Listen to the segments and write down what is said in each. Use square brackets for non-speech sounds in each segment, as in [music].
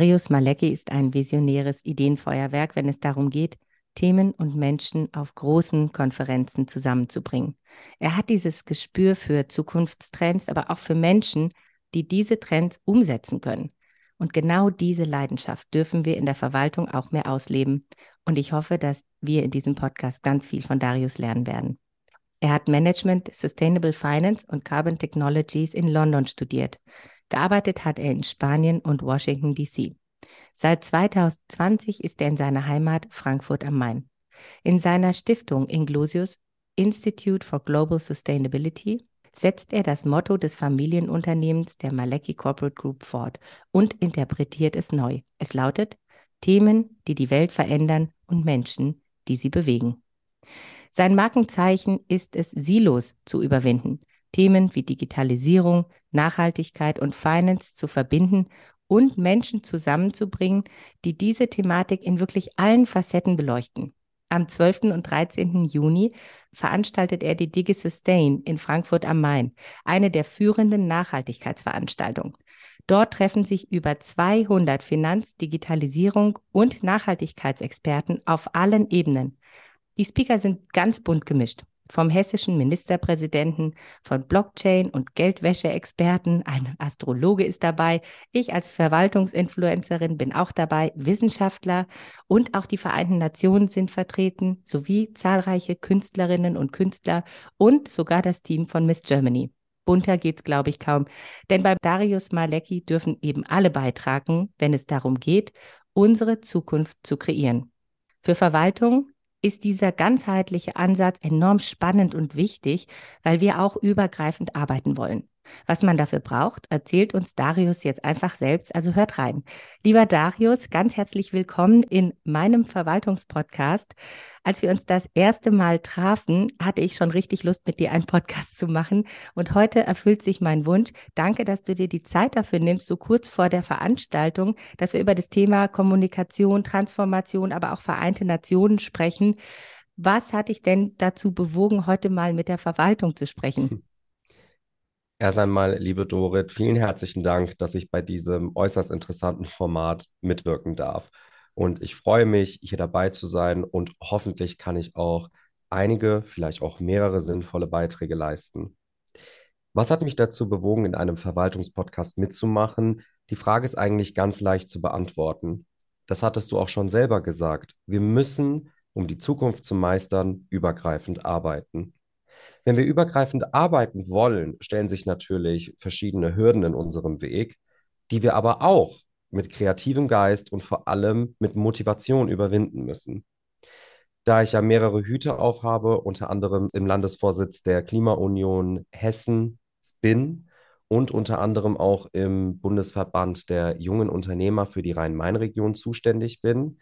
Darius Malecki ist ein visionäres Ideenfeuerwerk, wenn es darum geht, Themen und Menschen auf großen Konferenzen zusammenzubringen. Er hat dieses Gespür für Zukunftstrends, aber auch für Menschen, die diese Trends umsetzen können. Und genau diese Leidenschaft dürfen wir in der Verwaltung auch mehr ausleben. Und ich hoffe, dass wir in diesem Podcast ganz viel von Darius lernen werden. Er hat Management, Sustainable Finance und Carbon Technologies in London studiert. Gearbeitet hat er in Spanien und Washington, D.C. Seit 2020 ist er in seiner Heimat Frankfurt am Main. In seiner Stiftung Inglosius Institute for Global Sustainability setzt er das Motto des Familienunternehmens der Malecki Corporate Group fort und interpretiert es neu. Es lautet Themen, die die Welt verändern und Menschen, die sie bewegen. Sein Markenzeichen ist es, Silos zu überwinden, Themen wie Digitalisierung, Nachhaltigkeit und Finance zu verbinden und Menschen zusammenzubringen, die diese Thematik in wirklich allen Facetten beleuchten. Am 12. und 13. Juni veranstaltet er die DigiSustain in Frankfurt am Main, eine der führenden Nachhaltigkeitsveranstaltungen. Dort treffen sich über 200 Finanz-, Digitalisierung und Nachhaltigkeitsexperten auf allen Ebenen. Die Speaker sind ganz bunt gemischt vom hessischen Ministerpräsidenten, von Blockchain- und Geldwäsche-Experten, ein Astrologe ist dabei, ich als Verwaltungsinfluencerin bin auch dabei, Wissenschaftler und auch die Vereinten Nationen sind vertreten, sowie zahlreiche Künstlerinnen und Künstler und sogar das Team von Miss Germany. Bunter geht's, glaube ich, kaum. Denn bei Darius Malecki dürfen eben alle beitragen, wenn es darum geht, unsere Zukunft zu kreieren. Für Verwaltung, ist dieser ganzheitliche Ansatz enorm spannend und wichtig, weil wir auch übergreifend arbeiten wollen. Was man dafür braucht, erzählt uns Darius jetzt einfach selbst, also hört rein. Lieber Darius, ganz herzlich willkommen in meinem Verwaltungspodcast. Als wir uns das erste Mal trafen, hatte ich schon richtig Lust, mit dir einen Podcast zu machen. Und heute erfüllt sich mein Wunsch. Danke, dass du dir die Zeit dafür nimmst, so kurz vor der Veranstaltung, dass wir über das Thema Kommunikation, Transformation, aber auch Vereinte Nationen sprechen. Was hat dich denn dazu bewogen, heute mal mit der Verwaltung zu sprechen? [laughs] Erst einmal, liebe Dorit, vielen herzlichen Dank, dass ich bei diesem äußerst interessanten Format mitwirken darf. Und ich freue mich, hier dabei zu sein und hoffentlich kann ich auch einige, vielleicht auch mehrere sinnvolle Beiträge leisten. Was hat mich dazu bewogen, in einem Verwaltungspodcast mitzumachen? Die Frage ist eigentlich ganz leicht zu beantworten. Das hattest du auch schon selber gesagt. Wir müssen, um die Zukunft zu meistern, übergreifend arbeiten. Wenn wir übergreifend arbeiten wollen, stellen sich natürlich verschiedene Hürden in unserem Weg, die wir aber auch mit kreativem Geist und vor allem mit Motivation überwinden müssen. Da ich ja mehrere Hüte aufhabe, unter anderem im Landesvorsitz der Klimaunion Hessen bin und unter anderem auch im Bundesverband der jungen Unternehmer für die Rhein-Main-Region zuständig bin,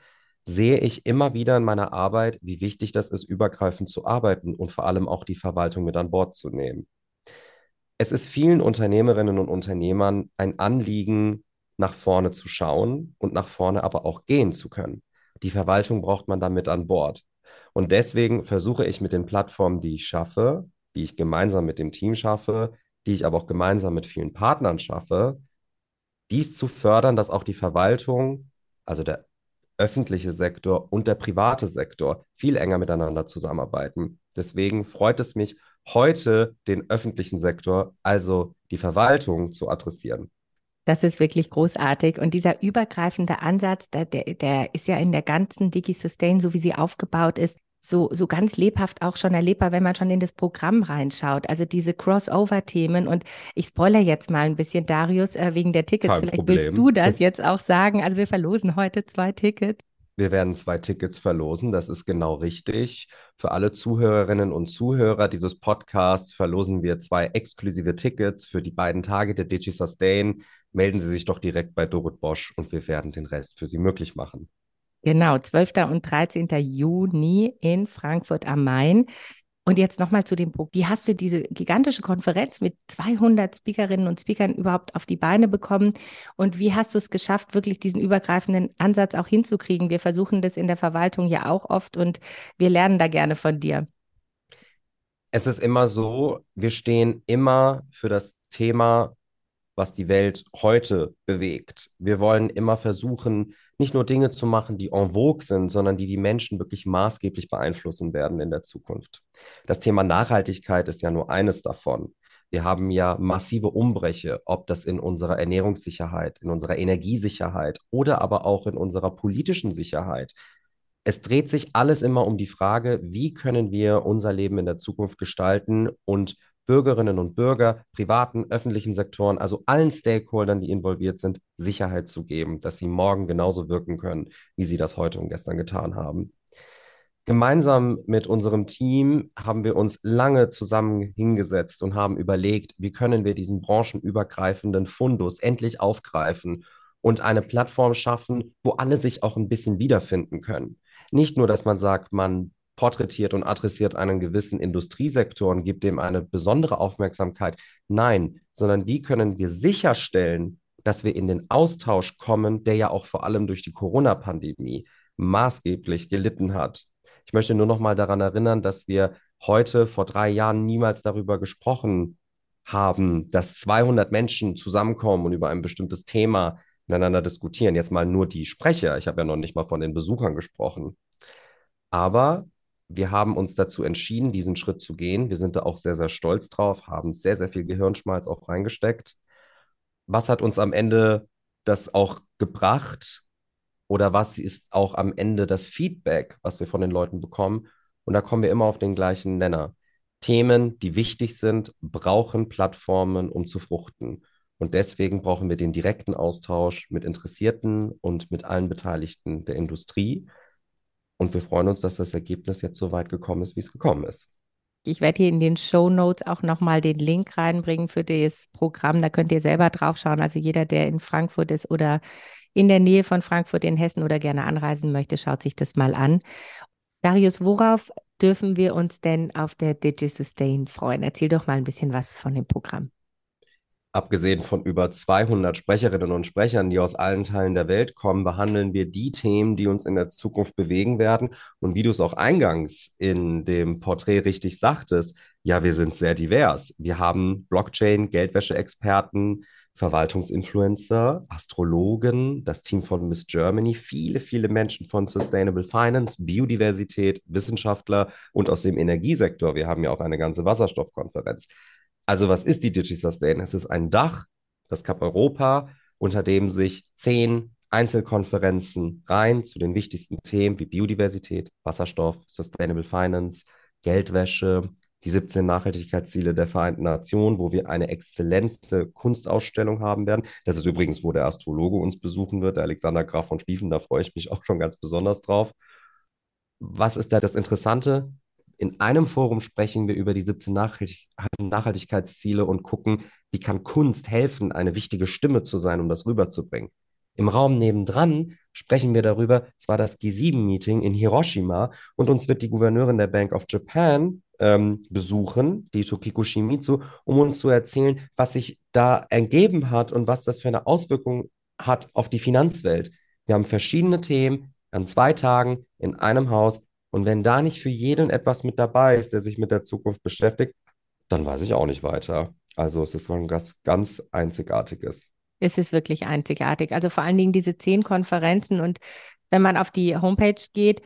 sehe ich immer wieder in meiner Arbeit, wie wichtig das ist, übergreifend zu arbeiten und vor allem auch die Verwaltung mit an Bord zu nehmen. Es ist vielen Unternehmerinnen und Unternehmern ein Anliegen, nach vorne zu schauen und nach vorne aber auch gehen zu können. Die Verwaltung braucht man damit an Bord. Und deswegen versuche ich mit den Plattformen, die ich schaffe, die ich gemeinsam mit dem Team schaffe, die ich aber auch gemeinsam mit vielen Partnern schaffe, dies zu fördern, dass auch die Verwaltung, also der öffentliche Sektor und der private Sektor viel enger miteinander zusammenarbeiten. Deswegen freut es mich, heute den öffentlichen Sektor, also die Verwaltung, zu adressieren. Das ist wirklich großartig. Und dieser übergreifende Ansatz, der, der ist ja in der ganzen DigiSustain, so wie sie aufgebaut ist, so, so ganz lebhaft auch schon erlebbar, wenn man schon in das Programm reinschaut. Also diese Crossover-Themen. Und ich spoilere jetzt mal ein bisschen, Darius, äh, wegen der Tickets. Kein Vielleicht Problem. willst du das jetzt auch sagen. Also wir verlosen heute zwei Tickets. Wir werden zwei Tickets verlosen, das ist genau richtig. Für alle Zuhörerinnen und Zuhörer dieses Podcasts verlosen wir zwei exklusive Tickets für die beiden Tage der DigiSustain. melden Sie sich doch direkt bei Dorit Bosch und wir werden den Rest für Sie möglich machen. Genau, 12. und 13. Juni in Frankfurt am Main. Und jetzt nochmal zu dem Punkt. Wie hast du diese gigantische Konferenz mit 200 Speakerinnen und Speakern überhaupt auf die Beine bekommen? Und wie hast du es geschafft, wirklich diesen übergreifenden Ansatz auch hinzukriegen? Wir versuchen das in der Verwaltung ja auch oft und wir lernen da gerne von dir. Es ist immer so, wir stehen immer für das Thema, was die Welt heute bewegt. Wir wollen immer versuchen, nicht nur Dinge zu machen, die en vogue sind, sondern die die Menschen wirklich maßgeblich beeinflussen werden in der Zukunft. Das Thema Nachhaltigkeit ist ja nur eines davon. Wir haben ja massive Umbrüche, ob das in unserer Ernährungssicherheit, in unserer Energiesicherheit oder aber auch in unserer politischen Sicherheit. Es dreht sich alles immer um die Frage, wie können wir unser Leben in der Zukunft gestalten und Bürgerinnen und Bürger, privaten, öffentlichen Sektoren, also allen Stakeholdern, die involviert sind, Sicherheit zu geben, dass sie morgen genauso wirken können, wie sie das heute und gestern getan haben. Gemeinsam mit unserem Team haben wir uns lange zusammen hingesetzt und haben überlegt, wie können wir diesen branchenübergreifenden Fundus endlich aufgreifen und eine Plattform schaffen, wo alle sich auch ein bisschen wiederfinden können. Nicht nur, dass man sagt, man porträtiert und adressiert einen gewissen Industriesektor und gibt dem eine besondere Aufmerksamkeit. Nein, sondern wie können wir sicherstellen, dass wir in den Austausch kommen, der ja auch vor allem durch die Corona-Pandemie maßgeblich gelitten hat. Ich möchte nur noch mal daran erinnern, dass wir heute vor drei Jahren niemals darüber gesprochen haben, dass 200 Menschen zusammenkommen und über ein bestimmtes Thema miteinander diskutieren. Jetzt mal nur die Sprecher. Ich habe ja noch nicht mal von den Besuchern gesprochen. Aber wir haben uns dazu entschieden, diesen Schritt zu gehen. Wir sind da auch sehr, sehr stolz drauf, haben sehr, sehr viel Gehirnschmalz auch reingesteckt. Was hat uns am Ende das auch gebracht? Oder was ist auch am Ende das Feedback, was wir von den Leuten bekommen? Und da kommen wir immer auf den gleichen Nenner. Themen, die wichtig sind, brauchen Plattformen, um zu fruchten. Und deswegen brauchen wir den direkten Austausch mit Interessierten und mit allen Beteiligten der Industrie. Und wir freuen uns, dass das Ergebnis jetzt so weit gekommen ist, wie es gekommen ist. Ich werde hier in den Show Notes auch nochmal den Link reinbringen für das Programm. Da könnt ihr selber drauf schauen. Also jeder, der in Frankfurt ist oder in der Nähe von Frankfurt in Hessen oder gerne anreisen möchte, schaut sich das mal an. Darius, worauf dürfen wir uns denn auf der DigiSustain freuen? Erzähl doch mal ein bisschen was von dem Programm abgesehen von über 200 Sprecherinnen und Sprechern, die aus allen Teilen der Welt kommen, behandeln wir die Themen, die uns in der Zukunft bewegen werden. Und wie du es auch eingangs in dem Porträt richtig sagtest, ja, wir sind sehr divers. Wir haben Blockchain, Geldwäsche-Experten, Verwaltungsinfluencer, Astrologen, das Team von Miss Germany, viele, viele Menschen von Sustainable Finance, Biodiversität, Wissenschaftler und aus dem Energiesektor. Wir haben ja auch eine ganze Wasserstoffkonferenz. Also was ist die DigiSustain? Es ist ein Dach, das Cup Europa, unter dem sich zehn Einzelkonferenzen rein zu den wichtigsten Themen wie Biodiversität, Wasserstoff, Sustainable Finance, Geldwäsche, die 17 Nachhaltigkeitsziele der Vereinten Nationen, wo wir eine exzellente Kunstausstellung haben werden. Das ist übrigens, wo der Astrologe uns besuchen wird, der Alexander Graf von Spiefen. Da freue ich mich auch schon ganz besonders drauf. Was ist da das Interessante? In einem Forum sprechen wir über die 17 Nachhaltig Nachhaltigkeitsziele und gucken, wie kann Kunst helfen, eine wichtige Stimme zu sein, um das rüberzubringen. Im Raum nebendran sprechen wir darüber, es war das G7-Meeting in Hiroshima und uns wird die Gouverneurin der Bank of Japan ähm, besuchen, die Tokiko Shimizu, um uns zu erzählen, was sich da ergeben hat und was das für eine Auswirkung hat auf die Finanzwelt. Wir haben verschiedene Themen an zwei Tagen in einem Haus und wenn da nicht für jeden etwas mit dabei ist, der sich mit der Zukunft beschäftigt, dann weiß ich auch nicht weiter. Also es ist was ganz Einzigartiges. Es ist wirklich einzigartig. Also vor allen Dingen diese zehn Konferenzen und wenn man auf die Homepage geht,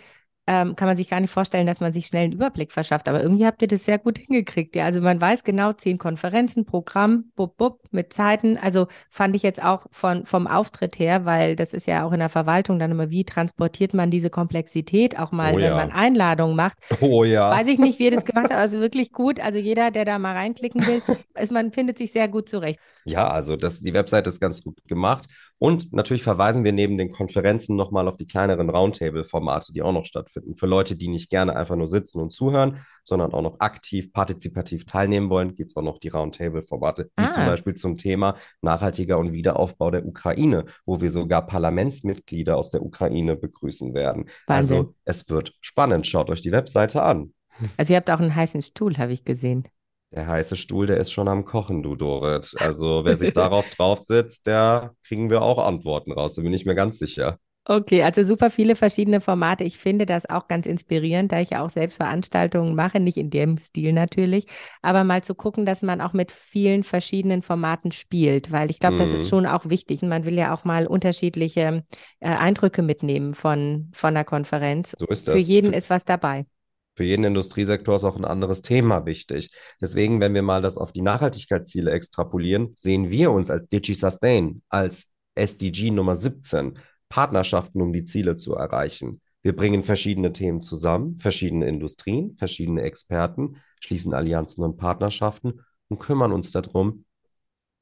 ähm, kann man sich gar nicht vorstellen, dass man sich schnell einen Überblick verschafft. Aber irgendwie habt ihr das sehr gut [laughs] hingekriegt. Ja, also man weiß genau, zehn Konferenzen, Programm, bub, bub, mit Zeiten. Also fand ich jetzt auch von, vom Auftritt her, weil das ist ja auch in der Verwaltung dann immer, wie transportiert man diese Komplexität auch mal, oh, wenn ja. man Einladungen macht. [laughs] Oh ja. Weiß ich nicht, wie ihr das gemacht habt. Also wirklich gut. Also jeder, der da mal reinklicken will, ist, man findet sich sehr gut zurecht. Ja, also das, die Webseite ist ganz gut gemacht. Und natürlich verweisen wir neben den Konferenzen nochmal auf die kleineren Roundtable-Formate, die auch noch stattfinden. Für Leute, die nicht gerne einfach nur sitzen und zuhören, sondern auch noch aktiv, partizipativ teilnehmen wollen, gibt es auch noch die Roundtable-Formate, wie ah. zum Beispiel zum Thema nachhaltiger und Wiederaufbau der Ukraine, wo wir sogar Parlamentsmitglieder aus der Ukraine begrüßen werden. Wahnsinn. Also es wird spannend. Schaut euch die Webseite an. Also ihr habt auch einen heißen Stuhl, habe ich gesehen. Der heiße Stuhl, der ist schon am Kochen, du Dorit. Also wer sich [laughs] darauf drauf sitzt, der kriegen wir auch Antworten raus, da bin ich mir ganz sicher. Okay, also super viele verschiedene Formate. Ich finde das auch ganz inspirierend, da ich ja auch selbst Veranstaltungen mache, nicht in dem Stil natürlich, aber mal zu gucken, dass man auch mit vielen verschiedenen Formaten spielt, weil ich glaube, mm. das ist mhm. schon auch wichtig. Und man will ja auch mal unterschiedliche äh, Eindrücke mitnehmen von, von der Konferenz. So ist das. Für jeden ist was dabei. Für jeden Industriesektor ist auch ein anderes Thema wichtig. Deswegen, wenn wir mal das auf die Nachhaltigkeitsziele extrapolieren, sehen wir uns als DigiSustain, als SDG Nummer 17 Partnerschaften, um die Ziele zu erreichen. Wir bringen verschiedene Themen zusammen, verschiedene Industrien, verschiedene Experten, schließen Allianzen und Partnerschaften und kümmern uns darum,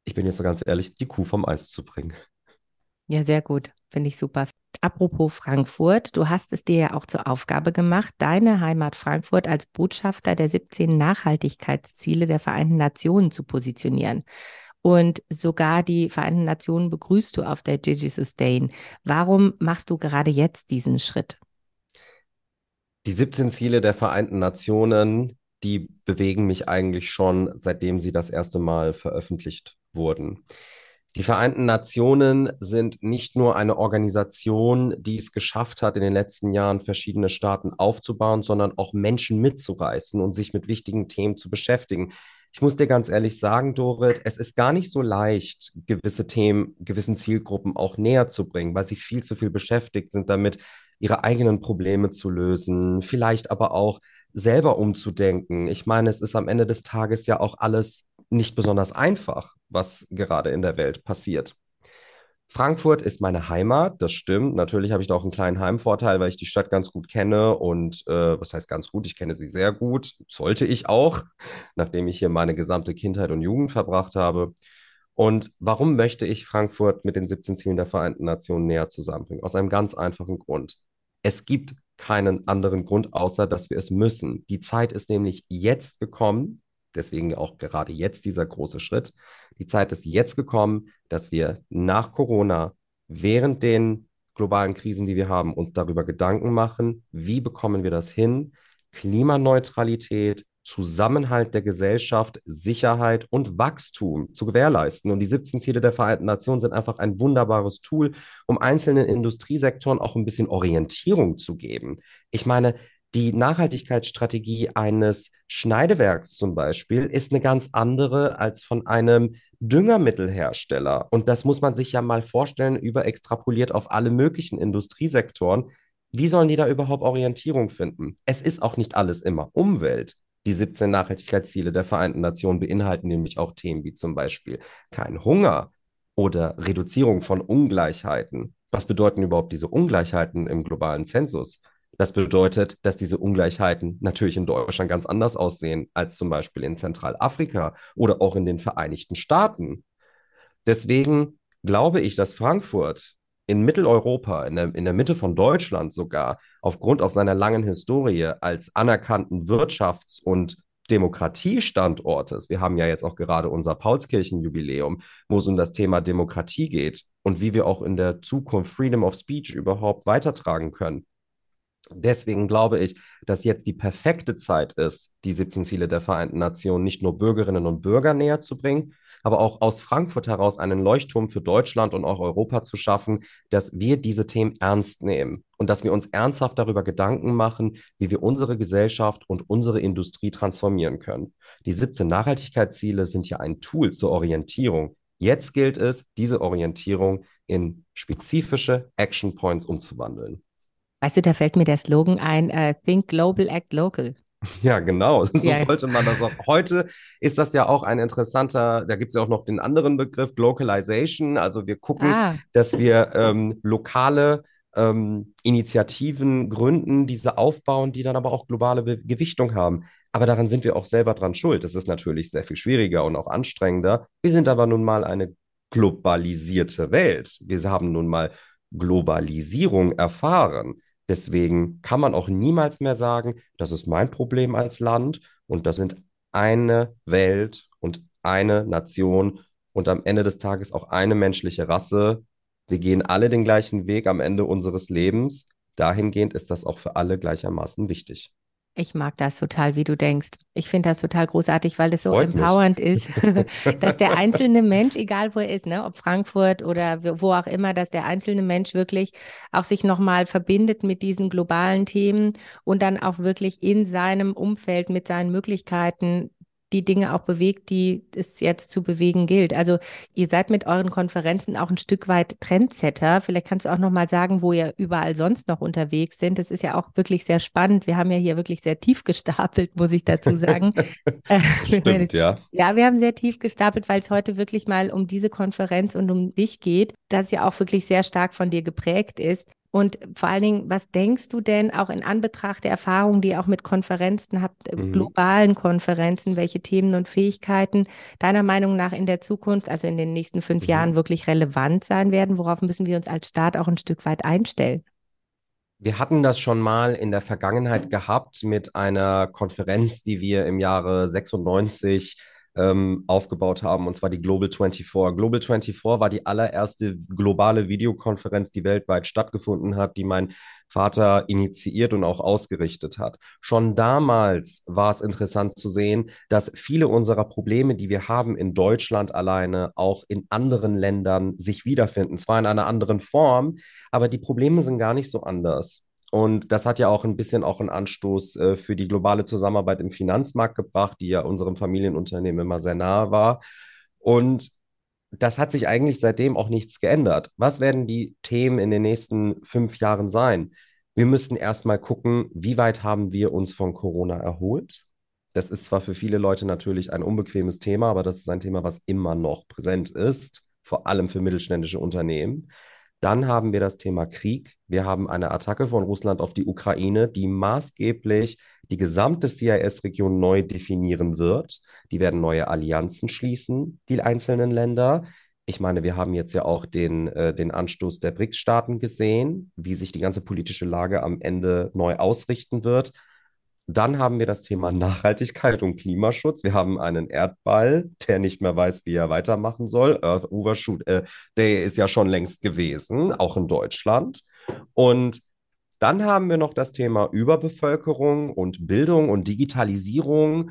ich bin jetzt so ganz ehrlich, die Kuh vom Eis zu bringen. Ja, sehr gut. Finde ich super. Apropos Frankfurt, du hast es dir ja auch zur Aufgabe gemacht, deine Heimat Frankfurt als Botschafter der 17 Nachhaltigkeitsziele der Vereinten Nationen zu positionieren. Und sogar die Vereinten Nationen begrüßt du auf der Gigi Sustain. Warum machst du gerade jetzt diesen Schritt? Die 17 Ziele der Vereinten Nationen, die bewegen mich eigentlich schon, seitdem sie das erste Mal veröffentlicht wurden. Die Vereinten Nationen sind nicht nur eine Organisation, die es geschafft hat, in den letzten Jahren verschiedene Staaten aufzubauen, sondern auch Menschen mitzureißen und sich mit wichtigen Themen zu beschäftigen. Ich muss dir ganz ehrlich sagen, Dorit, es ist gar nicht so leicht, gewisse Themen, gewissen Zielgruppen auch näher zu bringen, weil sie viel zu viel beschäftigt sind damit, ihre eigenen Probleme zu lösen, vielleicht aber auch selber umzudenken. Ich meine, es ist am Ende des Tages ja auch alles nicht besonders einfach, was gerade in der Welt passiert. Frankfurt ist meine Heimat, das stimmt. Natürlich habe ich da auch einen kleinen Heimvorteil, weil ich die Stadt ganz gut kenne und äh, was heißt ganz gut? Ich kenne sie sehr gut, sollte ich auch, [laughs] nachdem ich hier meine gesamte Kindheit und Jugend verbracht habe. Und warum möchte ich Frankfurt mit den 17 Zielen der Vereinten Nationen näher zusammenbringen? Aus einem ganz einfachen Grund. Es gibt keinen anderen Grund, außer dass wir es müssen. Die Zeit ist nämlich jetzt gekommen, deswegen auch gerade jetzt dieser große Schritt. Die Zeit ist jetzt gekommen, dass wir nach Corona, während den globalen Krisen, die wir haben, uns darüber Gedanken machen, wie bekommen wir das hin, Klimaneutralität, Zusammenhalt der Gesellschaft, Sicherheit und Wachstum zu gewährleisten. Und die 17 Ziele der Vereinten Nationen sind einfach ein wunderbares Tool, um einzelnen Industriesektoren auch ein bisschen Orientierung zu geben. Ich meine, die Nachhaltigkeitsstrategie eines Schneidewerks zum Beispiel ist eine ganz andere als von einem Düngermittelhersteller. Und das muss man sich ja mal vorstellen, überextrapoliert auf alle möglichen Industriesektoren. Wie sollen die da überhaupt Orientierung finden? Es ist auch nicht alles immer Umwelt. Die 17 Nachhaltigkeitsziele der Vereinten Nationen beinhalten nämlich auch Themen wie zum Beispiel kein Hunger oder Reduzierung von Ungleichheiten. Was bedeuten überhaupt diese Ungleichheiten im globalen Zensus? Das bedeutet, dass diese Ungleichheiten natürlich in Deutschland ganz anders aussehen als zum Beispiel in Zentralafrika oder auch in den Vereinigten Staaten. Deswegen glaube ich, dass Frankfurt in Mitteleuropa, in der, in der Mitte von Deutschland sogar, aufgrund auch seiner langen Historie als anerkannten Wirtschafts- und Demokratiestandortes, wir haben ja jetzt auch gerade unser Paulskirchenjubiläum, wo es um das Thema Demokratie geht und wie wir auch in der Zukunft Freedom of Speech überhaupt weitertragen können. Deswegen glaube ich, dass jetzt die perfekte Zeit ist, die 17 Ziele der Vereinten Nationen nicht nur Bürgerinnen und Bürger näher zu bringen, aber auch aus Frankfurt heraus einen Leuchtturm für Deutschland und auch Europa zu schaffen, dass wir diese Themen ernst nehmen und dass wir uns ernsthaft darüber Gedanken machen, wie wir unsere Gesellschaft und unsere Industrie transformieren können. Die 17 Nachhaltigkeitsziele sind ja ein Tool zur Orientierung. Jetzt gilt es, diese Orientierung in spezifische Action Points umzuwandeln. Weißt du, da fällt mir der Slogan ein, uh, Think Global, Act Local. [laughs] Ja, genau. So ja. sollte man das auch. Heute ist das ja auch ein interessanter, da gibt es ja auch noch den anderen Begriff, Localization. Also wir gucken, ah. dass wir ähm, lokale ähm, Initiativen gründen, diese aufbauen, die dann aber auch globale Be Gewichtung haben. Aber daran sind wir auch selber dran schuld. Das ist natürlich sehr viel schwieriger und auch anstrengender. Wir sind aber nun mal eine globalisierte Welt. Wir haben nun mal Globalisierung erfahren. Deswegen kann man auch niemals mehr sagen, das ist mein Problem als Land und das sind eine Welt und eine Nation und am Ende des Tages auch eine menschliche Rasse. Wir gehen alle den gleichen Weg am Ende unseres Lebens. Dahingehend ist das auch für alle gleichermaßen wichtig. Ich mag das total, wie du denkst. Ich finde das total großartig, weil es so Freut empowernd mich. ist, [laughs] dass der einzelne Mensch, egal wo er ist, ne, ob Frankfurt oder wo auch immer, dass der einzelne Mensch wirklich auch sich nochmal verbindet mit diesen globalen Themen und dann auch wirklich in seinem Umfeld mit seinen Möglichkeiten die Dinge auch bewegt, die es jetzt zu bewegen gilt. Also ihr seid mit euren Konferenzen auch ein Stück weit Trendsetter. Vielleicht kannst du auch noch mal sagen, wo ihr überall sonst noch unterwegs sind. Das ist ja auch wirklich sehr spannend. Wir haben ja hier wirklich sehr tief gestapelt, muss ich dazu sagen. [laughs] Äh, Stimmt, ja. Ja, wir haben sehr tief gestapelt, weil es heute wirklich mal um diese Konferenz und um dich geht, das ja auch wirklich sehr stark von dir geprägt ist. Und vor allen Dingen, was denkst du denn auch in Anbetracht der Erfahrungen, die ihr auch mit Konferenzen habt, äh, mhm. globalen Konferenzen, welche Themen und Fähigkeiten deiner Meinung nach in der Zukunft, also in den nächsten fünf mhm. Jahren, wirklich relevant sein werden? Worauf müssen wir uns als Staat auch ein Stück weit einstellen? Wir hatten das schon mal in der Vergangenheit gehabt mit einer Konferenz, die wir im Jahre 96 ähm, aufgebaut haben, und zwar die Global 24. Global 24 war die allererste globale Videokonferenz, die weltweit stattgefunden hat, die mein Vater initiiert und auch ausgerichtet hat. Schon damals war es interessant zu sehen, dass viele unserer Probleme, die wir haben in Deutschland alleine, auch in anderen Ländern sich wiederfinden. Zwar in einer anderen Form, aber die Probleme sind gar nicht so anders. Und das hat ja auch ein bisschen auch einen Anstoß äh, für die globale Zusammenarbeit im Finanzmarkt gebracht, die ja unserem Familienunternehmen immer sehr nahe war. Und das hat sich eigentlich seitdem auch nichts geändert. Was werden die Themen in den nächsten fünf Jahren sein? Wir müssten erstmal gucken, wie weit haben wir uns von Corona erholt? Das ist zwar für viele Leute natürlich ein unbequemes Thema, aber das ist ein Thema, was immer noch präsent ist, vor allem für mittelständische Unternehmen. Dann haben wir das Thema Krieg. Wir haben eine Attacke von Russland auf die Ukraine, die maßgeblich die gesamte CIS-Region neu definieren wird. Die werden neue Allianzen schließen, die einzelnen Länder. Ich meine, wir haben jetzt ja auch den, äh, den Anstoß der BRICS-Staaten gesehen, wie sich die ganze politische Lage am Ende neu ausrichten wird. Dann haben wir das Thema Nachhaltigkeit und Klimaschutz. Wir haben einen Erdball, der nicht mehr weiß, wie er weitermachen soll. Earth Overshoot äh, Day ist ja schon längst gewesen, auch in Deutschland. Und dann haben wir noch das Thema Überbevölkerung und Bildung und Digitalisierung.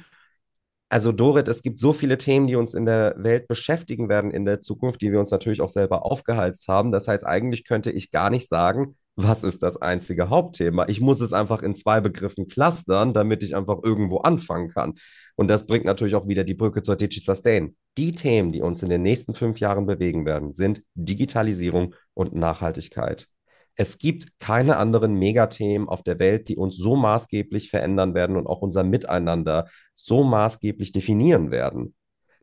Also Dorit, es gibt so viele Themen, die uns in der Welt beschäftigen werden in der Zukunft, die wir uns natürlich auch selber aufgeheizt haben. Das heißt, eigentlich könnte ich gar nicht sagen, was ist das einzige Hauptthema? Ich muss es einfach in zwei Begriffen clustern, damit ich einfach irgendwo anfangen kann. Und das bringt natürlich auch wieder die Brücke zur DigiSustain. Die Themen, die uns in den nächsten fünf Jahren bewegen werden, sind Digitalisierung und Nachhaltigkeit. Es gibt keine anderen Megathemen auf der Welt, die uns so maßgeblich verändern werden und auch unser Miteinander so maßgeblich definieren werden.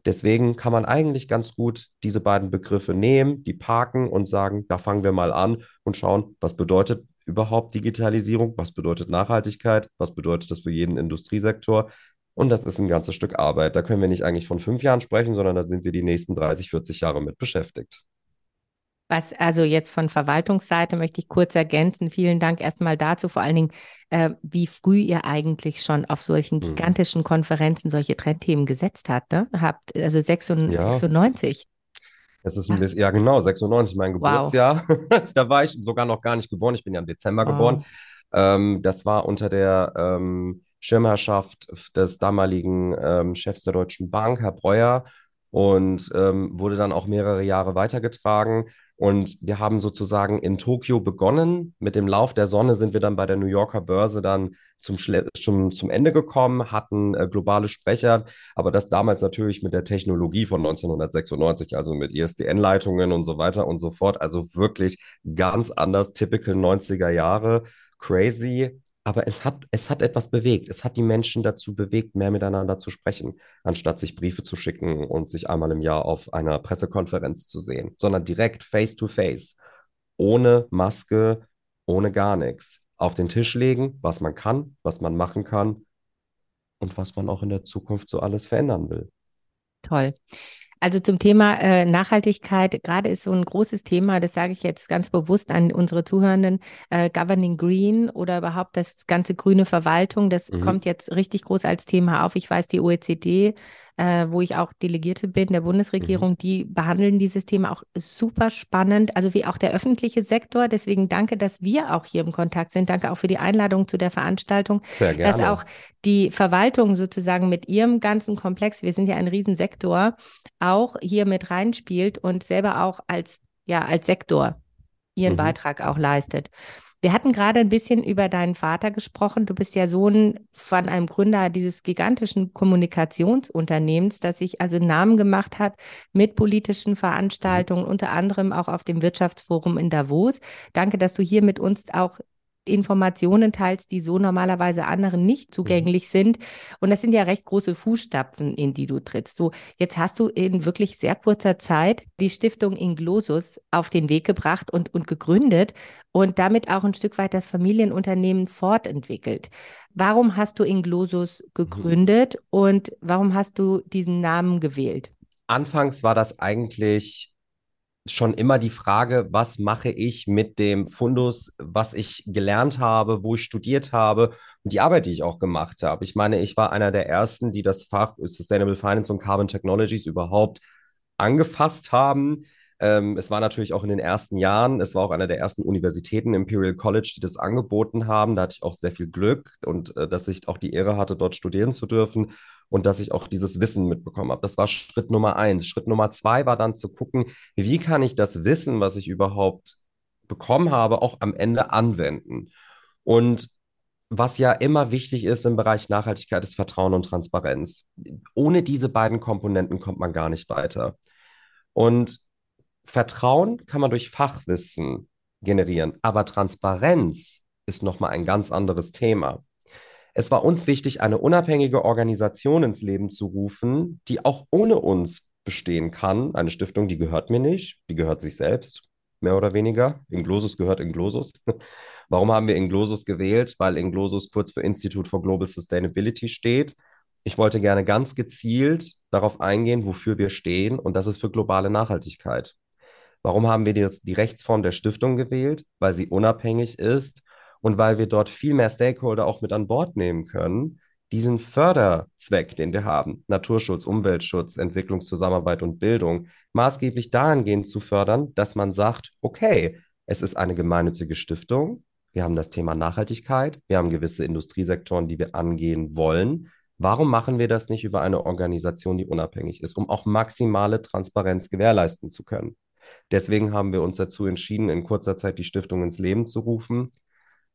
Deswegen kann man eigentlich ganz gut diese beiden Begriffe nehmen, die parken und sagen, da fangen wir mal an und schauen, was bedeutet überhaupt Digitalisierung, was bedeutet Nachhaltigkeit, was bedeutet das für jeden Industriesektor. Und das ist ein ganzes Stück Arbeit. Da können wir nicht eigentlich von fünf Jahren sprechen, sondern da sind wir die nächsten 30, 40 Jahre mit beschäftigt. Was also jetzt von Verwaltungsseite möchte ich kurz ergänzen. Vielen Dank erstmal dazu, vor allen Dingen, äh, wie früh ihr eigentlich schon auf solchen mhm. gigantischen Konferenzen solche Trendthemen gesetzt habt. Ne? Habt also 96. Ja. 96. Das ist ein bisschen, ja genau, 96, mein Geburtsjahr. Wow. [laughs] da war ich sogar noch gar nicht geboren. Ich bin ja im Dezember wow. geboren. Ähm, das war unter der ähm, Schirmherrschaft des damaligen ähm, Chefs der Deutschen Bank, Herr Breuer, und ähm, wurde dann auch mehrere Jahre weitergetragen. Und wir haben sozusagen in Tokio begonnen. Mit dem Lauf der Sonne sind wir dann bei der New Yorker Börse dann zum, zum, zum Ende gekommen, hatten äh, globale Sprecher, aber das damals natürlich mit der Technologie von 1996, also mit ISDN-Leitungen und so weiter und so fort. Also wirklich ganz anders, typical 90er Jahre. Crazy, aber es hat, es hat etwas bewegt. Es hat die Menschen dazu bewegt, mehr miteinander zu sprechen, anstatt sich Briefe zu schicken und sich einmal im Jahr auf einer Pressekonferenz zu sehen, sondern direkt face to face, ohne Maske, ohne gar nichts. Auf den Tisch legen, was man kann, was man machen kann und was man auch in der Zukunft so alles verändern will. Toll. Also zum Thema äh, Nachhaltigkeit, gerade ist so ein großes Thema, das sage ich jetzt ganz bewusst an unsere Zuhörenden, äh, Governing Green oder überhaupt das ganze grüne Verwaltung, das mhm. kommt jetzt richtig groß als Thema auf. Ich weiß, die OECD äh, wo ich auch Delegierte bin der Bundesregierung, mhm. die behandeln dieses Thema auch super spannend, also wie auch der öffentliche Sektor. Deswegen danke, dass wir auch hier im Kontakt sind. Danke auch für die Einladung zu der Veranstaltung. Sehr gerne. Dass auch die Verwaltung sozusagen mit ihrem ganzen Komplex, wir sind ja ein Riesensektor, auch hier mit reinspielt und selber auch als, ja, als Sektor ihren mhm. Beitrag auch leistet. Wir hatten gerade ein bisschen über deinen Vater gesprochen. Du bist ja Sohn von einem Gründer dieses gigantischen Kommunikationsunternehmens, das sich also Namen gemacht hat mit politischen Veranstaltungen, unter anderem auch auf dem Wirtschaftsforum in Davos. Danke, dass du hier mit uns auch Informationen teilst, die so normalerweise anderen nicht zugänglich mhm. sind. Und das sind ja recht große Fußstapfen, in die du trittst. So, jetzt hast du in wirklich sehr kurzer Zeit die Stiftung Inglosus auf den Weg gebracht und, und gegründet und damit auch ein Stück weit das Familienunternehmen fortentwickelt. Warum hast du Inglosus gegründet mhm. und warum hast du diesen Namen gewählt? Anfangs war das eigentlich schon immer die Frage, was mache ich mit dem Fundus, was ich gelernt habe, wo ich studiert habe und die Arbeit, die ich auch gemacht habe. Ich meine, ich war einer der ersten, die das Fach Sustainable Finance und Carbon Technologies überhaupt angefasst haben. Ähm, es war natürlich auch in den ersten Jahren, es war auch einer der ersten Universitäten, Imperial College, die das angeboten haben. Da hatte ich auch sehr viel Glück und äh, dass ich auch die Ehre hatte, dort studieren zu dürfen und dass ich auch dieses Wissen mitbekommen habe. Das war Schritt Nummer eins. Schritt Nummer zwei war dann zu gucken, wie kann ich das Wissen, was ich überhaupt bekommen habe, auch am Ende anwenden. Und was ja immer wichtig ist im Bereich Nachhaltigkeit, ist Vertrauen und Transparenz. Ohne diese beiden Komponenten kommt man gar nicht weiter. Und Vertrauen kann man durch Fachwissen generieren, aber Transparenz ist nochmal ein ganz anderes Thema. Es war uns wichtig, eine unabhängige Organisation ins Leben zu rufen, die auch ohne uns bestehen kann. Eine Stiftung, die gehört mir nicht, die gehört sich selbst, mehr oder weniger. Inglosus gehört Inglosus. [laughs] Warum haben wir Inglosus gewählt? Weil Inglosus kurz für Institute for Global Sustainability steht. Ich wollte gerne ganz gezielt darauf eingehen, wofür wir stehen, und das ist für globale Nachhaltigkeit. Warum haben wir die, die Rechtsform der Stiftung gewählt? Weil sie unabhängig ist und weil wir dort viel mehr Stakeholder auch mit an Bord nehmen können, diesen Förderzweck, den wir haben, Naturschutz, Umweltschutz, Entwicklungszusammenarbeit und Bildung, maßgeblich dahingehend zu fördern, dass man sagt, okay, es ist eine gemeinnützige Stiftung, wir haben das Thema Nachhaltigkeit, wir haben gewisse Industriesektoren, die wir angehen wollen. Warum machen wir das nicht über eine Organisation, die unabhängig ist, um auch maximale Transparenz gewährleisten zu können? Deswegen haben wir uns dazu entschieden, in kurzer Zeit die Stiftung ins Leben zu rufen.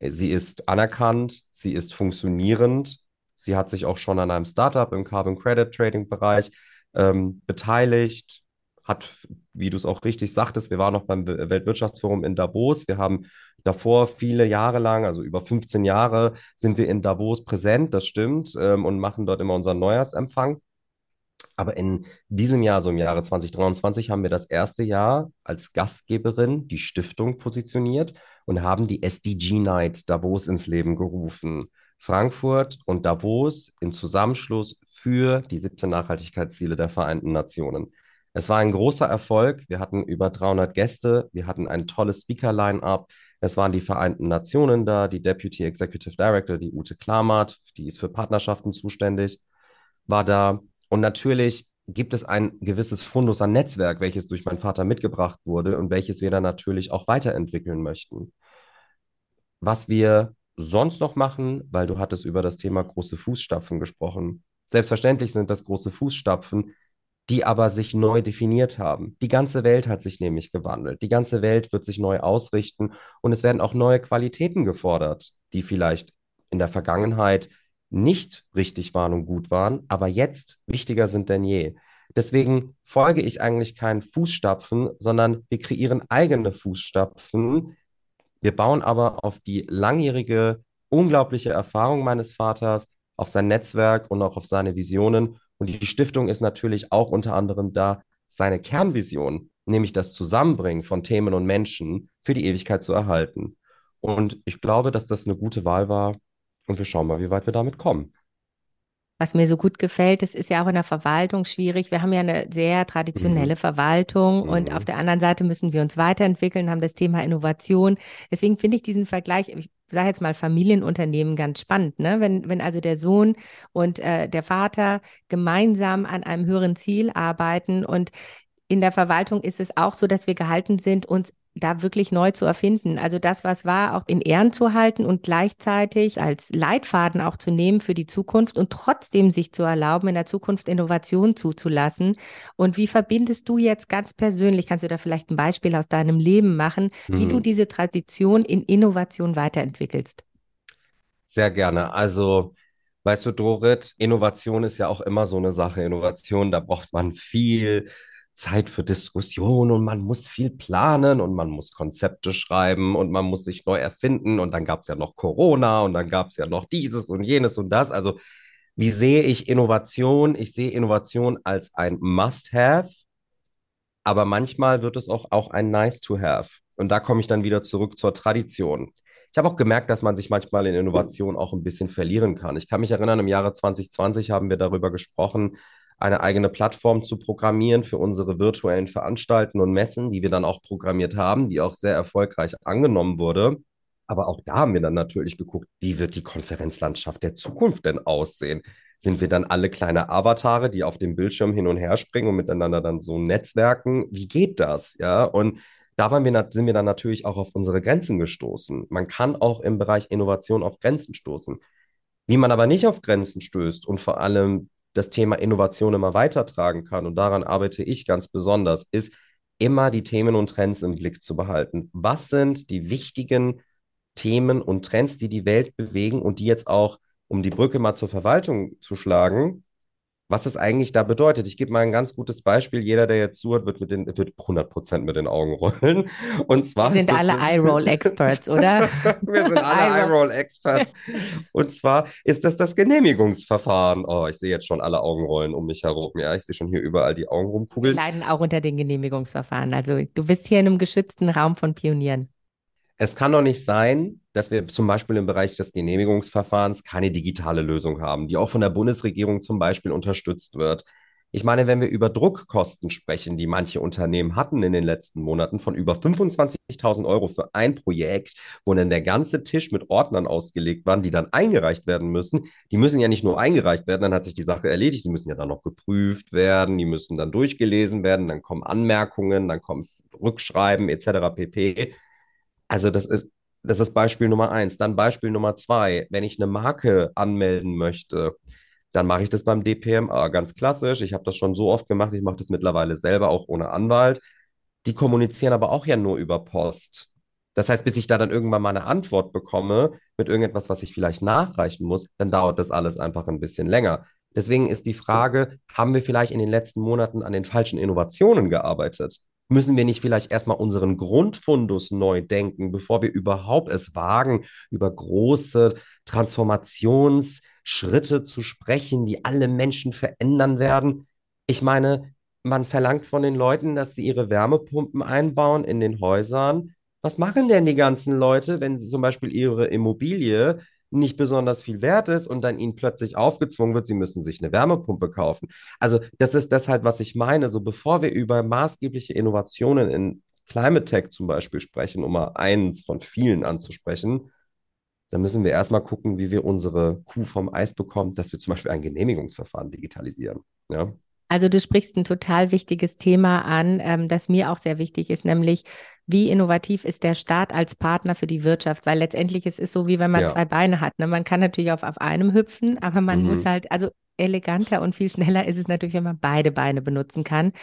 Sie ist anerkannt, sie ist funktionierend. Sie hat sich auch schon an einem Startup im Carbon Credit Trading Bereich ähm, beteiligt, hat, wie du es auch richtig sagtest, wir waren noch beim Weltwirtschaftsforum in Davos. Wir haben davor viele Jahre lang, also über 15 Jahre, sind wir in Davos präsent, das stimmt, ähm, und machen dort immer unseren Neujahrsempfang. Aber in diesem Jahr, so im Jahre 2023, haben wir das erste Jahr als Gastgeberin die Stiftung positioniert und haben die SDG Night Davos ins Leben gerufen. Frankfurt und Davos im Zusammenschluss für die 17 Nachhaltigkeitsziele der Vereinten Nationen. Es war ein großer Erfolg. Wir hatten über 300 Gäste. Wir hatten ein tolles Speaker-Line-up. Es waren die Vereinten Nationen da, die Deputy Executive Director, die Ute Klamert, die ist für Partnerschaften zuständig, war da. Und natürlich gibt es ein gewisses Fundus an Netzwerk, welches durch meinen Vater mitgebracht wurde und welches wir dann natürlich auch weiterentwickeln möchten. Was wir sonst noch machen, weil du hattest über das Thema große Fußstapfen gesprochen. Selbstverständlich sind das große Fußstapfen, die aber sich neu definiert haben. Die ganze Welt hat sich nämlich gewandelt. Die ganze Welt wird sich neu ausrichten und es werden auch neue Qualitäten gefordert, die vielleicht in der Vergangenheit nicht richtig waren und gut waren, aber jetzt wichtiger sind denn je. Deswegen folge ich eigentlich keinen Fußstapfen, sondern wir kreieren eigene Fußstapfen. Wir bauen aber auf die langjährige, unglaubliche Erfahrung meines Vaters, auf sein Netzwerk und auch auf seine Visionen. Und die Stiftung ist natürlich auch unter anderem da, seine Kernvision, nämlich das Zusammenbringen von Themen und Menschen für die Ewigkeit zu erhalten. Und ich glaube, dass das eine gute Wahl war, und wir schauen mal, wie weit wir damit kommen. was mir so gut gefällt, es ist ja auch in der Verwaltung schwierig. Wir haben ja eine sehr traditionelle mhm. Verwaltung mhm. und auf der anderen Seite müssen wir uns weiterentwickeln, haben das Thema Innovation. Deswegen finde ich diesen Vergleich, ich sage jetzt mal Familienunternehmen ganz spannend, ne? Wenn, wenn also der Sohn und äh, der Vater gemeinsam an einem höheren Ziel arbeiten und in der Verwaltung ist es auch so, dass wir gehalten sind, uns da wirklich neu zu erfinden. Also das, was war, auch in Ehren zu halten und gleichzeitig als Leitfaden auch zu nehmen für die Zukunft und trotzdem sich zu erlauben, in der Zukunft Innovation zuzulassen. Und wie verbindest du jetzt ganz persönlich, kannst du da vielleicht ein Beispiel aus deinem Leben machen, wie du mhm. diese Tradition in Innovation weiterentwickelst? Sehr gerne. Also Weißt du, Dorit, Innovation ist ja auch immer so eine Sache. Innovation, da braucht man viel Zeit für Diskussion und man muss viel planen und man muss Konzepte schreiben und man muss sich neu erfinden und dann gab es ja noch Corona und dann gab es ja noch dieses und jenes und das. Also wie sehe ich Innovation? Ich sehe Innovation als ein Must-Have, aber manchmal wird es auch, auch ein Nice-to-Have. Und da komme ich dann wieder zurück zur Tradition. Ich habe auch gemerkt, dass man sich manchmal in Innovation auch ein bisschen verlieren kann. Ich kann mich erinnern, im Jahre 2020 haben wir darüber gesprochen, eine eigene Plattform zu programmieren für unsere virtuellen Veranstalten und Messen, die wir dann auch programmiert haben, die auch sehr erfolgreich angenommen wurde. Aber auch da haben wir dann natürlich geguckt, wie wird die Konferenzlandschaft der Zukunft denn aussehen? Sind wir dann alle kleine Avatare, die auf dem Bildschirm hin und her springen und miteinander dann so netzwerken? Wie geht das? Ja, und da waren wir, sind wir dann natürlich auch auf unsere Grenzen gestoßen. Man kann auch im Bereich Innovation auf Grenzen stoßen. Wie man aber nicht auf Grenzen stößt und vor allem das Thema Innovation immer weitertragen kann, und daran arbeite ich ganz besonders, ist immer die Themen und Trends im Blick zu behalten. Was sind die wichtigen Themen und Trends, die die Welt bewegen und die jetzt auch, um die Brücke mal zur Verwaltung zu schlagen, was es eigentlich da bedeutet. Ich gebe mal ein ganz gutes Beispiel. Jeder, der jetzt zuhört, wird, mit den, wird 100% mit den Augen rollen. Und zwar Wir sind alle Eye-Roll-Experts, oder? [laughs] Wir sind alle Eye-Roll-Experts. Und zwar ist das das Genehmigungsverfahren. Oh, ich sehe jetzt schon alle Augen rollen um mich herum. Ja, ich sehe schon hier überall die Augen rumkugeln. Wir leiden auch unter den Genehmigungsverfahren. Also du bist hier in einem geschützten Raum von Pionieren. Es kann doch nicht sein, dass wir zum Beispiel im Bereich des Genehmigungsverfahrens keine digitale Lösung haben, die auch von der Bundesregierung zum Beispiel unterstützt wird. Ich meine, wenn wir über Druckkosten sprechen, die manche Unternehmen hatten in den letzten Monaten von über 25.000 Euro für ein Projekt, wo dann der ganze Tisch mit Ordnern ausgelegt waren, die dann eingereicht werden müssen, die müssen ja nicht nur eingereicht werden, dann hat sich die Sache erledigt, die müssen ja dann noch geprüft werden, die müssen dann durchgelesen werden, dann kommen Anmerkungen, dann kommen Rückschreiben etc. pp. Also das ist, das ist Beispiel Nummer eins. Dann Beispiel Nummer zwei, wenn ich eine Marke anmelden möchte, dann mache ich das beim DPMA ganz klassisch. Ich habe das schon so oft gemacht, ich mache das mittlerweile selber auch ohne Anwalt. Die kommunizieren aber auch ja nur über Post. Das heißt, bis ich da dann irgendwann mal eine Antwort bekomme mit irgendetwas, was ich vielleicht nachreichen muss, dann dauert das alles einfach ein bisschen länger. Deswegen ist die Frage, haben wir vielleicht in den letzten Monaten an den falschen Innovationen gearbeitet? Müssen wir nicht vielleicht erstmal unseren Grundfundus neu denken, bevor wir überhaupt es wagen, über große Transformationsschritte zu sprechen, die alle Menschen verändern werden? Ich meine, man verlangt von den Leuten, dass sie ihre Wärmepumpen einbauen in den Häusern. Was machen denn die ganzen Leute, wenn sie zum Beispiel ihre Immobilie nicht besonders viel wert ist und dann ihnen plötzlich aufgezwungen wird, sie müssen sich eine Wärmepumpe kaufen. Also das ist das halt, was ich meine. So bevor wir über maßgebliche Innovationen in Climate Tech zum Beispiel sprechen, um mal eins von vielen anzusprechen, dann müssen wir erstmal gucken, wie wir unsere Kuh vom Eis bekommen, dass wir zum Beispiel ein Genehmigungsverfahren digitalisieren. Ja. Also du sprichst ein total wichtiges Thema an, ähm, das mir auch sehr wichtig ist, nämlich wie innovativ ist der Staat als Partner für die Wirtschaft? Weil letztendlich es ist so, wie wenn man ja. zwei Beine hat. Ne? Man kann natürlich auf, auf einem hüpfen, aber man mhm. muss halt, also eleganter und viel schneller ist es natürlich, wenn man beide Beine benutzen kann.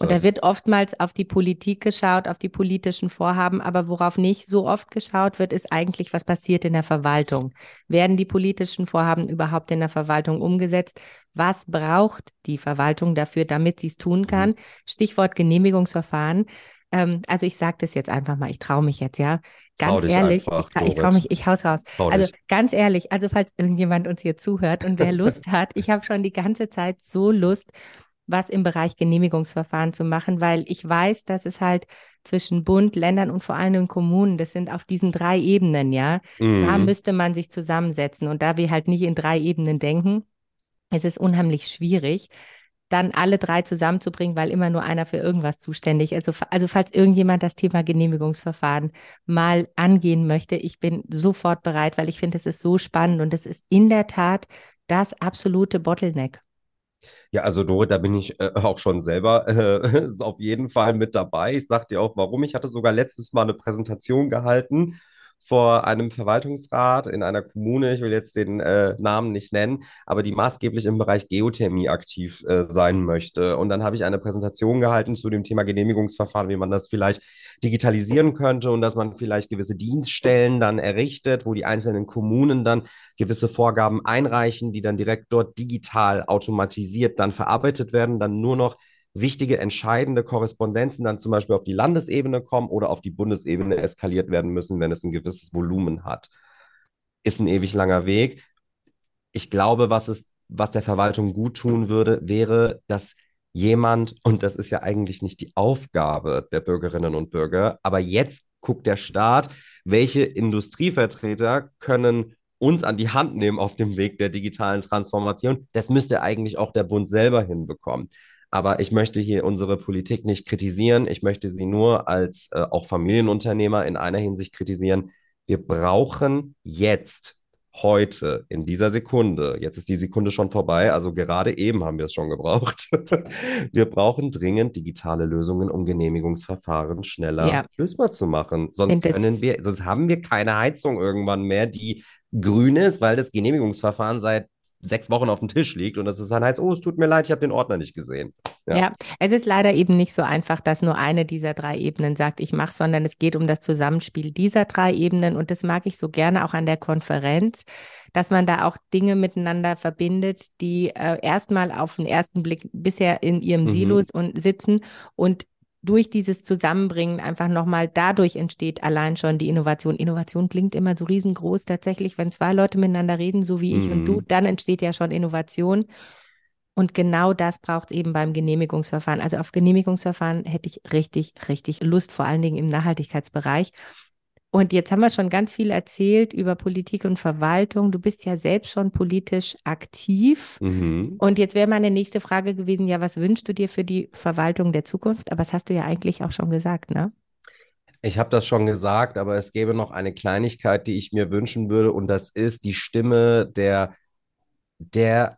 und da wird oftmals auf die Politik geschaut, auf die politischen Vorhaben, aber worauf nicht so oft geschaut wird, ist eigentlich, was passiert in der Verwaltung. Werden die politischen Vorhaben überhaupt in der Verwaltung umgesetzt? Was braucht die Verwaltung dafür, damit sie es tun kann? Mhm. Stichwort Genehmigungsverfahren. Ähm, also ich sage das jetzt einfach mal, ich traue mich jetzt, ja. Ganz ehrlich, einfach, ich, ich traue mich, ich hau's raus. Trau also dich. ganz ehrlich, also falls irgendjemand uns hier zuhört und wer Lust [laughs] hat, ich habe schon die ganze Zeit so Lust, was im Bereich Genehmigungsverfahren zu machen, weil ich weiß, dass es halt zwischen Bund, Ländern und vor allem den Kommunen, das sind auf diesen drei Ebenen, ja, mhm. da müsste man sich zusammensetzen. Und da wir halt nicht in drei Ebenen denken, es ist unheimlich schwierig, dann alle drei zusammenzubringen, weil immer nur einer für irgendwas zuständig ist. Also, also falls irgendjemand das Thema Genehmigungsverfahren mal angehen möchte, ich bin sofort bereit, weil ich finde, es ist so spannend und es ist in der Tat das absolute Bottleneck. Ja, also Dorit, da bin ich äh, auch schon selber äh, [laughs] auf jeden Fall mit dabei. Ich sag dir auch, warum. Ich hatte sogar letztes Mal eine Präsentation gehalten vor einem Verwaltungsrat in einer Kommune, ich will jetzt den äh, Namen nicht nennen, aber die maßgeblich im Bereich Geothermie aktiv äh, sein möchte. Und dann habe ich eine Präsentation gehalten zu dem Thema Genehmigungsverfahren, wie man das vielleicht digitalisieren könnte und dass man vielleicht gewisse Dienststellen dann errichtet, wo die einzelnen Kommunen dann gewisse Vorgaben einreichen, die dann direkt dort digital automatisiert dann verarbeitet werden, dann nur noch wichtige, entscheidende Korrespondenzen dann zum Beispiel auf die Landesebene kommen oder auf die Bundesebene eskaliert werden müssen, wenn es ein gewisses Volumen hat. Ist ein ewig langer Weg. Ich glaube, was es, was der Verwaltung gut tun würde, wäre, dass jemand, und das ist ja eigentlich nicht die Aufgabe der Bürgerinnen und Bürger, aber jetzt guckt der Staat, welche Industrievertreter können uns an die Hand nehmen auf dem Weg der digitalen Transformation. Das müsste eigentlich auch der Bund selber hinbekommen. Aber ich möchte hier unsere Politik nicht kritisieren. Ich möchte sie nur als äh, auch Familienunternehmer in einer Hinsicht kritisieren. Wir brauchen jetzt, heute, in dieser Sekunde, jetzt ist die Sekunde schon vorbei, also gerade eben haben wir es schon gebraucht. [laughs] wir brauchen dringend digitale Lösungen, um Genehmigungsverfahren schneller ja. lösbar zu machen. Sonst können wir, sonst haben wir keine Heizung irgendwann mehr, die grün ist, weil das Genehmigungsverfahren seit sechs Wochen auf dem Tisch liegt und das ist dann heißt, oh, es tut mir leid, ich habe den Ordner nicht gesehen. Ja. ja. es ist leider eben nicht so einfach, dass nur eine dieser drei Ebenen sagt, ich mache, sondern es geht um das Zusammenspiel dieser drei Ebenen und das mag ich so gerne auch an der Konferenz, dass man da auch Dinge miteinander verbindet, die äh, erstmal auf den ersten Blick bisher in ihrem mhm. Silos und sitzen und durch dieses Zusammenbringen einfach nochmal dadurch entsteht allein schon die Innovation. Innovation klingt immer so riesengroß. Tatsächlich, wenn zwei Leute miteinander reden, so wie ich mhm. und du, mhm. dann entsteht ja schon Innovation. Und genau das braucht es eben beim Genehmigungsverfahren. Also auf Genehmigungsverfahren hätte ich richtig, richtig Lust, vor allen Dingen im Nachhaltigkeitsbereich. Und jetzt haben wir schon ganz viel erzählt über Politik und Verwaltung. Du bist ja selbst schon politisch aktiv. Mhm. Und jetzt wäre meine nächste Frage gewesen, ja, was wünschst du dir für die Verwaltung der Zukunft? Aber das hast du ja eigentlich auch schon gesagt, ne? Ich habe das schon gesagt, aber es gäbe noch eine Kleinigkeit, die ich mir wünschen würde, und das ist die Stimme der, der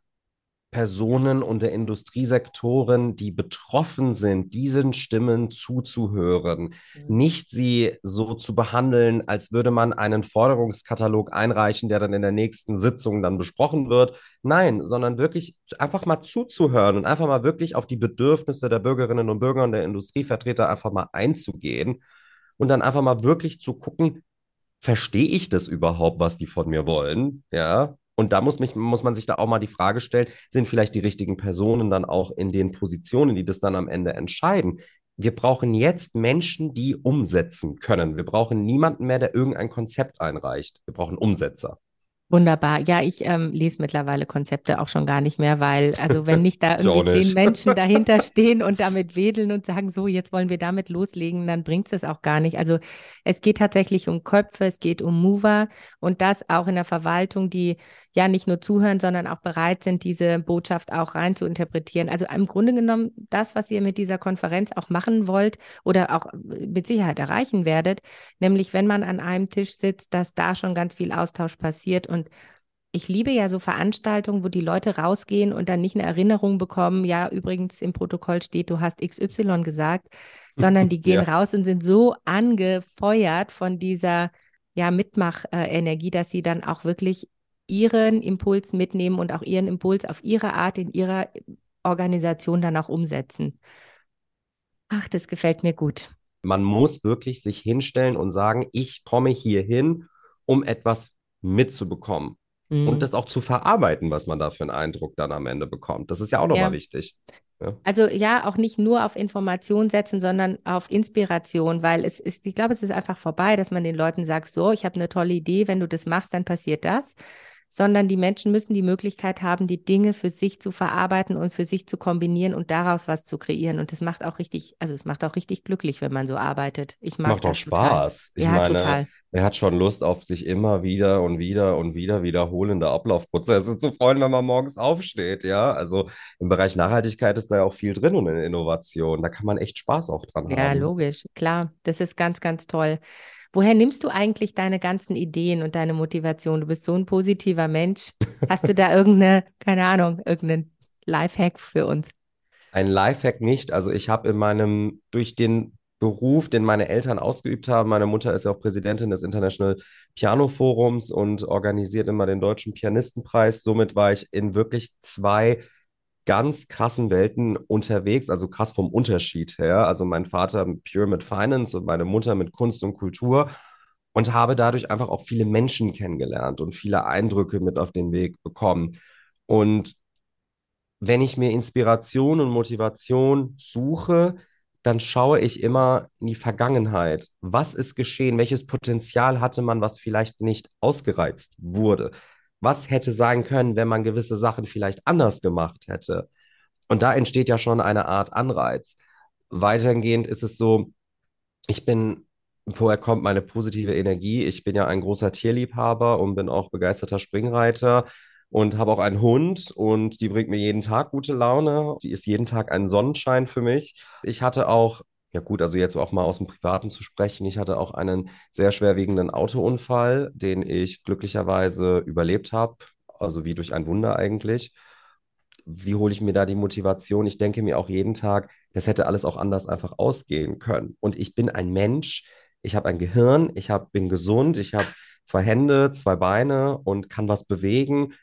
Personen und der Industriesektoren, die betroffen sind, diesen Stimmen zuzuhören. Mhm. Nicht sie so zu behandeln, als würde man einen Forderungskatalog einreichen, der dann in der nächsten Sitzung dann besprochen wird. Nein, sondern wirklich einfach mal zuzuhören und einfach mal wirklich auf die Bedürfnisse der Bürgerinnen und Bürger und der Industrievertreter einfach mal einzugehen und dann einfach mal wirklich zu gucken, verstehe ich das überhaupt, was die von mir wollen? Ja, und da muss, mich, muss man sich da auch mal die Frage stellen, sind vielleicht die richtigen Personen dann auch in den Positionen, die das dann am Ende entscheiden? Wir brauchen jetzt Menschen, die umsetzen können. Wir brauchen niemanden mehr, der irgendein Konzept einreicht. Wir brauchen Umsetzer. Wunderbar. Ja, ich ähm, lese mittlerweile Konzepte auch schon gar nicht mehr, weil, also wenn nicht da [laughs] irgendwie zehn Menschen [laughs] dahinter stehen und damit wedeln und sagen, so, jetzt wollen wir damit loslegen, dann bringt es auch gar nicht. Also es geht tatsächlich um Köpfe, es geht um Mover und das auch in der Verwaltung, die ja nicht nur zuhören, sondern auch bereit sind, diese Botschaft auch rein zu interpretieren. Also im Grunde genommen das, was ihr mit dieser Konferenz auch machen wollt oder auch mit Sicherheit erreichen werdet, nämlich wenn man an einem Tisch sitzt, dass da schon ganz viel Austausch passiert und ich liebe ja so Veranstaltungen, wo die Leute rausgehen und dann nicht eine Erinnerung bekommen, ja, übrigens im Protokoll steht, du hast XY gesagt, [laughs] sondern die gehen ja. raus und sind so angefeuert von dieser ja, Mitmachenergie, dass sie dann auch wirklich ihren Impuls mitnehmen und auch ihren Impuls auf ihre Art in ihrer Organisation dann auch umsetzen. Ach, das gefällt mir gut. Man muss wirklich sich hinstellen und sagen, ich komme hier hin, um etwas mitzubekommen mhm. und das auch zu verarbeiten, was man da für einen Eindruck dann am Ende bekommt. Das ist ja auch nochmal ja. wichtig. Ja. Also ja, auch nicht nur auf Information setzen, sondern auf Inspiration, weil es ist, ich glaube, es ist einfach vorbei, dass man den Leuten sagt, so, ich habe eine tolle Idee, wenn du das machst, dann passiert das, sondern die Menschen müssen die Möglichkeit haben, die Dinge für sich zu verarbeiten und für sich zu kombinieren und daraus was zu kreieren. Und das macht auch richtig, also es macht auch richtig glücklich, wenn man so arbeitet. Ich mag macht das auch Spaß. Total. ja, meine, total. Er hat schon Lust auf sich immer wieder und wieder und wieder wiederholende Ablaufprozesse zu freuen, wenn man morgens aufsteht, ja. Also im Bereich Nachhaltigkeit ist da ja auch viel drin und in Innovation. Da kann man echt Spaß auch dran Ja, haben. logisch, klar. Das ist ganz, ganz toll. Woher nimmst du eigentlich deine ganzen Ideen und deine Motivation? Du bist so ein positiver Mensch. Hast du da [laughs] irgendeine, keine Ahnung, irgendeinen Lifehack für uns? Ein Lifehack nicht. Also ich habe in meinem, durch den Beruf, den meine Eltern ausgeübt haben, meine Mutter ist ja auch Präsidentin des International Piano Forums und organisiert immer den Deutschen Pianistenpreis. Somit war ich in wirklich zwei ganz krassen Welten unterwegs, also krass vom Unterschied her. Also mein Vater pure mit Finance und meine Mutter mit Kunst und Kultur und habe dadurch einfach auch viele Menschen kennengelernt und viele Eindrücke mit auf den Weg bekommen. Und wenn ich mir Inspiration und Motivation suche, dann schaue ich immer in die Vergangenheit. Was ist geschehen? Welches Potenzial hatte man, was vielleicht nicht ausgereizt wurde? Was hätte sein können, wenn man gewisse Sachen vielleicht anders gemacht hätte? Und da entsteht ja schon eine Art Anreiz. Weitergehend ist es so, ich bin, woher kommt meine positive Energie? Ich bin ja ein großer Tierliebhaber und bin auch begeisterter Springreiter und habe auch einen Hund und die bringt mir jeden Tag gute Laune. Die ist jeden Tag ein Sonnenschein für mich. Ich hatte auch, ja gut, also jetzt auch mal aus dem Privaten zu sprechen, ich hatte auch einen sehr schwerwiegenden Autounfall, den ich glücklicherweise überlebt habe, also wie durch ein Wunder eigentlich. Wie hole ich mir da die Motivation? Ich denke mir auch jeden Tag, das hätte alles auch anders einfach ausgehen können. Und ich bin ein Mensch, ich habe ein Gehirn, ich hab, bin gesund, ich habe zwei Hände, zwei Beine und kann was bewegen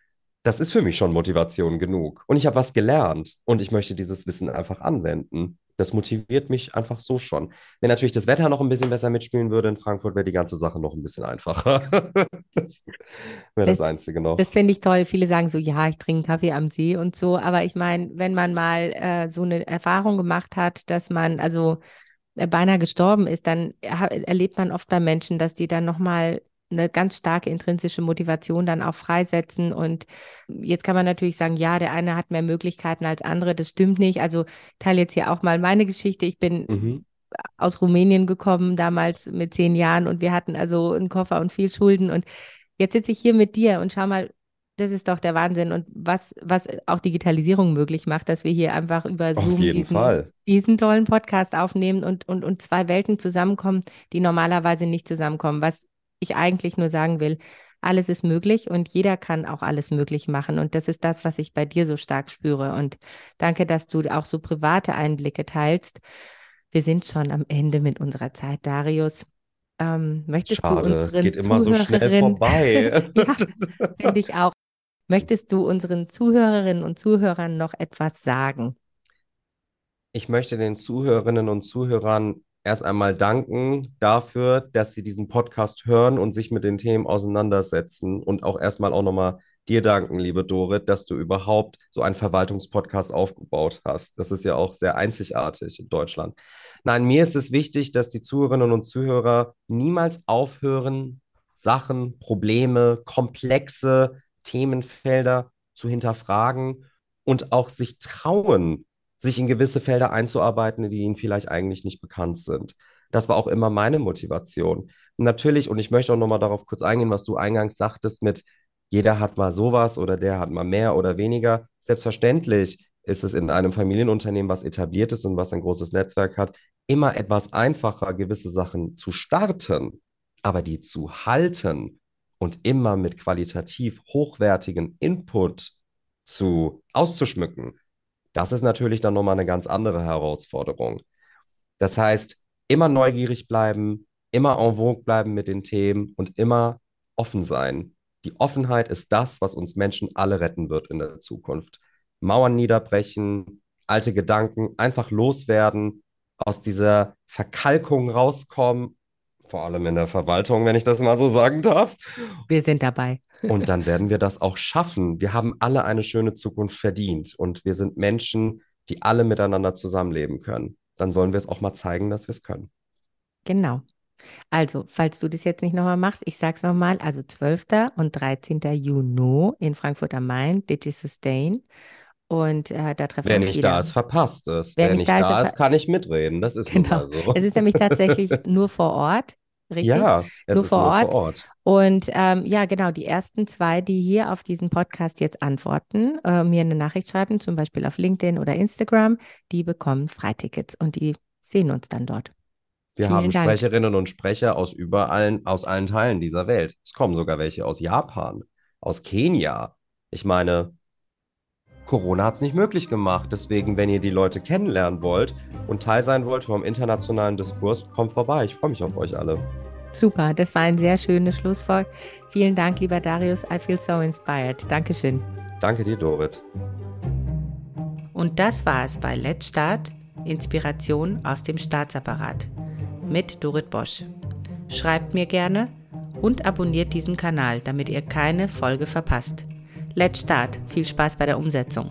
das ist für mich schon Motivation genug. Und ich habe was gelernt und ich möchte dieses Wissen einfach anwenden. Das motiviert mich einfach so schon. Wenn natürlich das Wetter noch ein bisschen besser mitspielen würde in Frankfurt, wäre die ganze Sache noch ein bisschen einfacher. [laughs] das wäre das, das, Einzige noch. Das finde ich toll. Viele sagen so, ja, ich trinke Kaffee am See und so. Aber ich meine, wenn man mal äh, so eine Erfahrung gemacht hat, dass man also äh, beinahe gestorben ist, dann erlebt man oft bei Menschen, dass die dann nochmal eine ganz starke intrinsische Motivation dann auch freisetzen. Und jetzt kann man natürlich sagen, ja, der eine hat mehr Möglichkeiten als andere. Das stimmt nicht. Also teile jetzt hier auch mal meine Geschichte. Ich bin mhm. aus Rumänien gekommen, damals mit zehn Jahren und wir hatten also einen Koffer und viel Schulden. Und jetzt sitze ich hier mit dir und schau mal, das ist doch der Wahnsinn und was, was auch Digitalisierung möglich macht, dass wir hier einfach über Zoom diesen, diesen, tollen Podcast aufnehmen und, und, und zwei Welten zusammenkommen, die normalerweise nicht zusammenkommen. Was ich eigentlich nur sagen will, alles ist möglich und jeder kann auch alles möglich machen. Und das ist das, was ich bei dir so stark spüre. Und danke, dass du auch so private Einblicke teilst. Wir sind schon am Ende mit unserer Zeit, Darius. Ähm, möchtest Schade, du unseren es geht immer so schnell vorbei. [laughs] ja, finde ich auch. Möchtest du unseren Zuhörerinnen und Zuhörern noch etwas sagen? Ich möchte den Zuhörerinnen und Zuhörern erst einmal danken dafür, dass Sie diesen Podcast hören und sich mit den Themen auseinandersetzen und auch erstmal auch nochmal dir danken, liebe Dorit, dass du überhaupt so einen Verwaltungspodcast aufgebaut hast. Das ist ja auch sehr einzigartig in Deutschland. Nein, mir ist es wichtig, dass die Zuhörerinnen und Zuhörer niemals aufhören, Sachen, Probleme, komplexe Themenfelder zu hinterfragen und auch sich trauen, sich in gewisse Felder einzuarbeiten, die ihnen vielleicht eigentlich nicht bekannt sind. Das war auch immer meine Motivation. natürlich, und ich möchte auch nochmal darauf kurz eingehen, was du eingangs sagtest mit, jeder hat mal sowas oder der hat mal mehr oder weniger. Selbstverständlich ist es in einem Familienunternehmen, was etabliert ist und was ein großes Netzwerk hat, immer etwas einfacher, gewisse Sachen zu starten, aber die zu halten und immer mit qualitativ hochwertigen Input zu auszuschmücken, das ist natürlich dann nochmal eine ganz andere Herausforderung. Das heißt, immer neugierig bleiben, immer en vogue bleiben mit den Themen und immer offen sein. Die Offenheit ist das, was uns Menschen alle retten wird in der Zukunft. Mauern niederbrechen, alte Gedanken einfach loswerden, aus dieser Verkalkung rauskommen, vor allem in der Verwaltung, wenn ich das mal so sagen darf. Wir sind dabei. Und dann [laughs] werden wir das auch schaffen. Wir haben alle eine schöne Zukunft verdient und wir sind Menschen, die alle miteinander zusammenleben können. Dann sollen wir es auch mal zeigen, dass wir es können. Genau. Also, falls du das jetzt nicht nochmal machst, ich sage es nochmal, also 12. und 13. Juni in Frankfurt am Main, DigiSustain. Und äh, da treffen Wer wir uns nicht da ist, verpasst es. Wer, Wer nicht da, ist, da ist, kann ich mitreden. Das ist genau. so. Es ist nämlich tatsächlich [laughs] nur vor Ort richtig? Ja, es nur, ist vor, nur Ort. vor Ort. Und ähm, ja, genau, die ersten zwei, die hier auf diesen Podcast jetzt antworten, äh, mir eine Nachricht schreiben, zum Beispiel auf LinkedIn oder Instagram, die bekommen Freitickets und die sehen uns dann dort. Wir Vielen haben Dank. Sprecherinnen und Sprecher aus überall, aus allen Teilen dieser Welt. Es kommen sogar welche aus Japan, aus Kenia. Ich meine, Corona hat es nicht möglich gemacht. Deswegen, wenn ihr die Leute kennenlernen wollt und Teil sein wollt vom internationalen Diskurs, kommt vorbei. Ich freue mich auf euch alle. Super, das war ein sehr schönes Schlusswort. Vielen Dank, lieber Darius. I feel so inspired. Dankeschön. Danke dir, Dorit. Und das war es bei Let's Start, Inspiration aus dem Staatsapparat mit Dorit Bosch. Schreibt mir gerne und abonniert diesen Kanal, damit ihr keine Folge verpasst. Let's Start. Viel Spaß bei der Umsetzung.